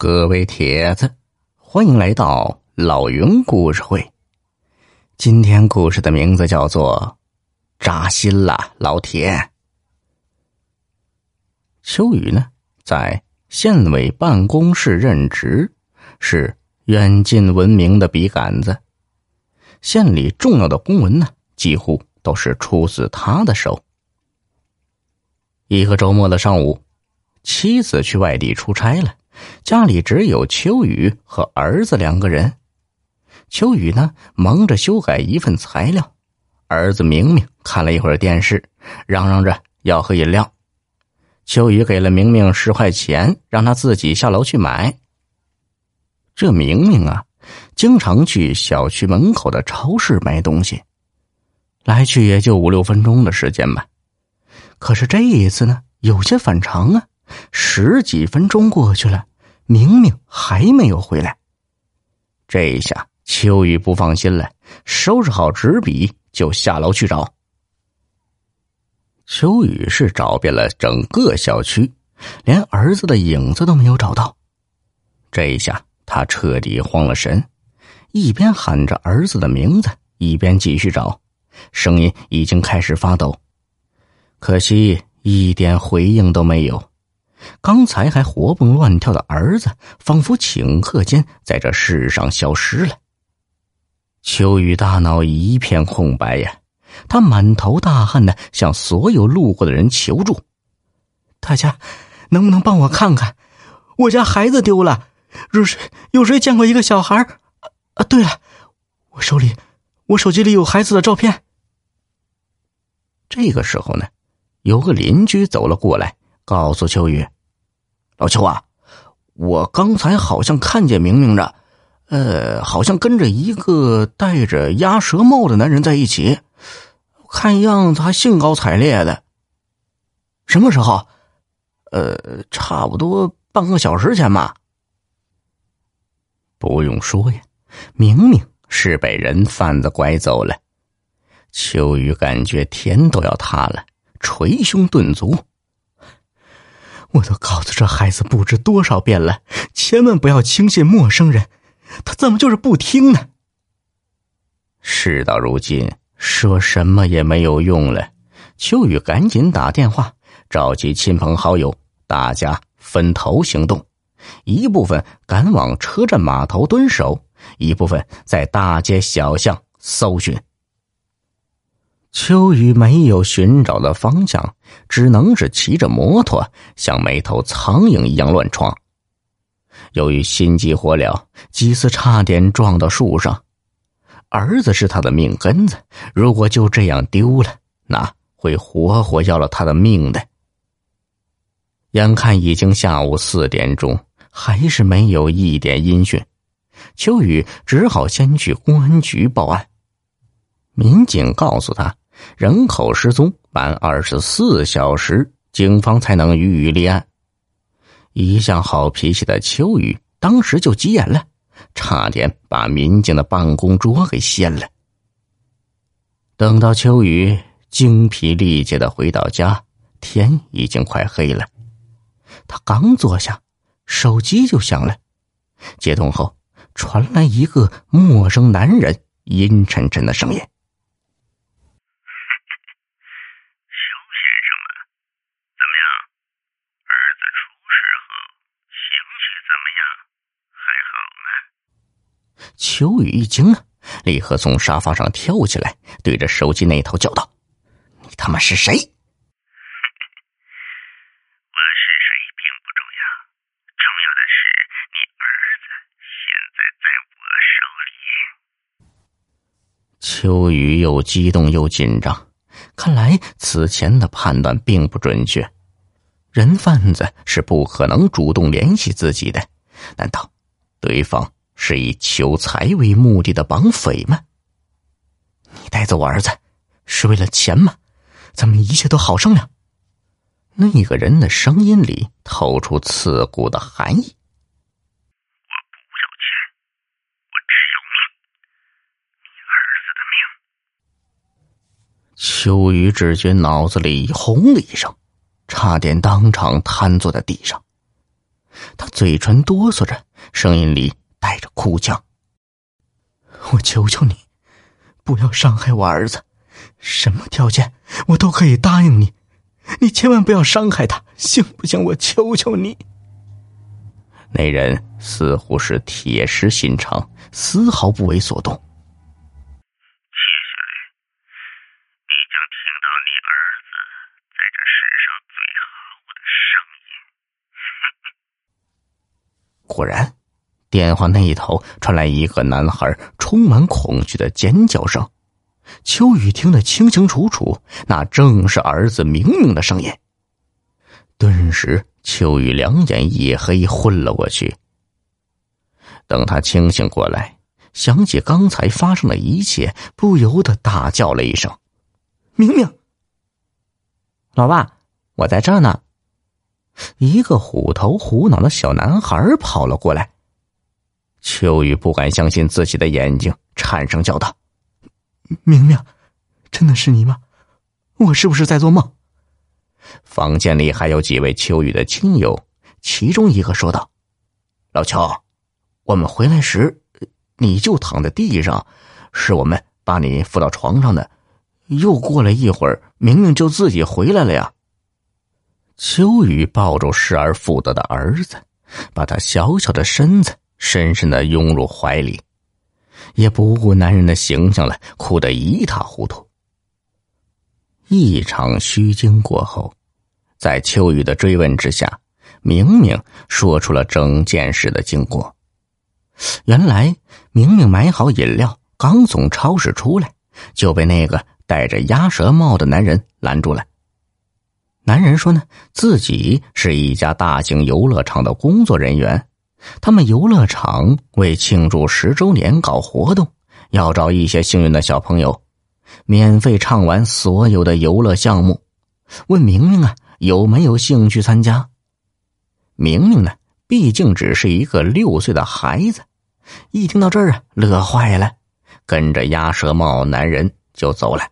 各位铁子，欢迎来到老云故事会。今天故事的名字叫做《扎心了，老铁》。秋雨呢，在县委办公室任职，是远近闻名的笔杆子。县里重要的公文呢，几乎都是出自他的手。一个周末的上午，妻子去外地出差了。家里只有秋雨和儿子两个人。秋雨呢，忙着修改一份材料；儿子明明看了一会儿电视，嚷嚷着要喝饮料。秋雨给了明明十块钱，让他自己下楼去买。这明明啊，经常去小区门口的超市买东西，来去也就五六分钟的时间吧。可是这一次呢，有些反常啊。十几分钟过去了，明明还没有回来。这一下秋雨不放心了，收拾好纸笔就下楼去找。秋雨是找遍了整个小区，连儿子的影子都没有找到。这一下他彻底慌了神，一边喊着儿子的名字，一边继续找，声音已经开始发抖。可惜一点回应都没有。刚才还活蹦乱跳的儿子，仿佛顷刻间在这世上消失了。秋雨大脑一片空白呀，他满头大汗的向所有路过的人求助：“大家能不能帮我看看，我家孩子丢了？有谁有谁见过一个小孩？啊，对了，我手里我手机里有孩子的照片。”这个时候呢，有个邻居走了过来。告诉秋雨，老秋啊，我刚才好像看见明明着，呃，好像跟着一个戴着鸭舌帽的男人在一起，看样子还兴高采烈的。什么时候？呃，差不多半个小时前吧。不用说呀，明明是被人贩子拐走了。秋雨感觉天都要塌了，捶胸顿足。我都告诉这孩子不知多少遍了，千万不要轻信陌生人。他怎么就是不听呢？事到如今，说什么也没有用了。秋雨赶紧打电话召集亲朋好友，大家分头行动，一部分赶往车站码头蹲守，一部分在大街小巷搜寻。秋雨没有寻找的方向，只能是骑着摩托像没头苍蝇一样乱闯。由于心急火燎，几次差点撞到树上。儿子是他的命根子，如果就这样丢了，那会活活要了他的命的。眼看已经下午四点钟，还是没有一点音讯，秋雨只好先去公安局报案。民警告诉他，人口失踪满二十四小时，警方才能予以立案。一向好脾气的秋雨当时就急眼了，差点把民警的办公桌给掀了。等到秋雨精疲力竭的回到家，天已经快黑了。他刚坐下，手机就响了。接通后，传来一个陌生男人阴沉沉的声音。秋雨一惊啊，立刻从沙发上跳起来，对着手机那头叫道：“你他妈是谁？”“我是谁并不重要，重要的是你儿子现在在我手里。”秋雨又激动又紧张，看来此前的判断并不准确，人贩子是不可能主动联系自己的，难道对方？是以求财为目的的绑匪吗？你带走我儿子，是为了钱吗？咱们一切都好商量。那个人的声音里透出刺骨的寒意。我不要钱，我只要，你儿子的命。秋雨只觉脑子里轰的一声，差点当场瘫坐在地上。他嘴唇哆嗦着，声音里带着哭腔：“我求求你，不要伤害我儿子，什么条件我都可以答应你，你千万不要伤害他，行不行？我求求你。”那人似乎是铁石心肠，丝毫不为所动。接下来，你将听到你儿子在这世上最好的声音。果然，电话那一头传来一个男孩充满恐惧的尖叫声。秋雨听得清清楚楚，那正是儿子明明的声音。顿时。秋雨两眼一黑，昏了过去。等他清醒过来，想起刚才发生的一切，不由得大叫了一声：“明明！”老爸，我在这呢。一个虎头虎脑的小男孩跑了过来。秋雨不敢相信自己的眼睛，颤声叫道：“明明，真的是你吗？我是不是在做梦？”房间里还有几位秋雨的亲友，其中一个说道：“老乔，我们回来时，你就躺在地上，是我们把你扶到床上的。又过了一会儿，明明就自己回来了呀。”秋雨抱住失而复得的儿子，把他小小的身子深深的拥入怀里，也不顾男人的形象了，哭得一塌糊涂。一场虚惊过后。在秋雨的追问之下，明明说出了整件事的经过。原来，明明买好饮料，刚从超市出来，就被那个戴着鸭舌帽的男人拦住了。男人说：“呢，自己是一家大型游乐场的工作人员，他们游乐场为庆祝十周年搞活动，要找一些幸运的小朋友，免费畅玩所有的游乐项目。问明明啊。”有没有兴趣参加？明明呢，毕竟只是一个六岁的孩子，一听到这儿啊，乐坏了，跟着鸭舌帽男人就走了。